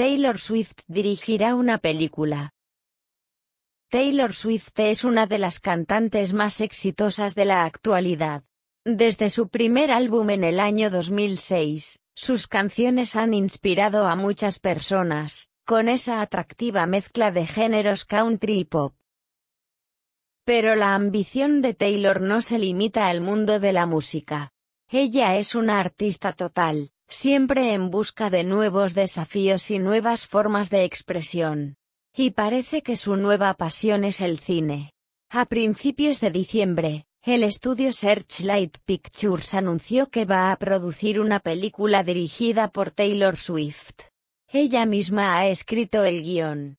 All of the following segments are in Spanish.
Taylor Swift dirigirá una película. Taylor Swift es una de las cantantes más exitosas de la actualidad. Desde su primer álbum en el año 2006, sus canciones han inspirado a muchas personas, con esa atractiva mezcla de géneros country y pop. Pero la ambición de Taylor no se limita al mundo de la música. Ella es una artista total, siempre en busca de nuevos desafíos y nuevas formas de expresión. Y parece que su nueva pasión es el cine. A principios de diciembre, el estudio Searchlight Pictures anunció que va a producir una película dirigida por Taylor Swift. Ella misma ha escrito el guion.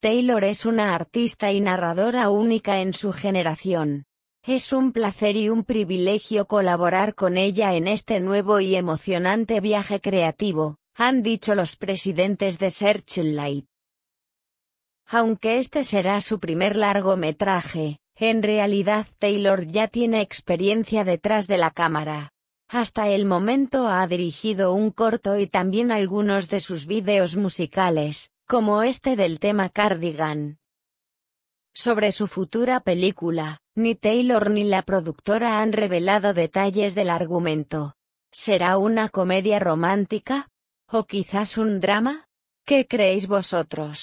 Taylor es una artista y narradora única en su generación. Es un placer y un privilegio colaborar con ella en este nuevo y emocionante viaje creativo, han dicho los presidentes de Searchlight. Aunque este será su primer largometraje, en realidad Taylor ya tiene experiencia detrás de la cámara. Hasta el momento ha dirigido un corto y también algunos de sus vídeos musicales, como este del tema Cardigan. Sobre su futura película, ni Taylor ni la productora han revelado detalles del argumento. ¿Será una comedia romántica? ¿O quizás un drama? ¿Qué creéis vosotros?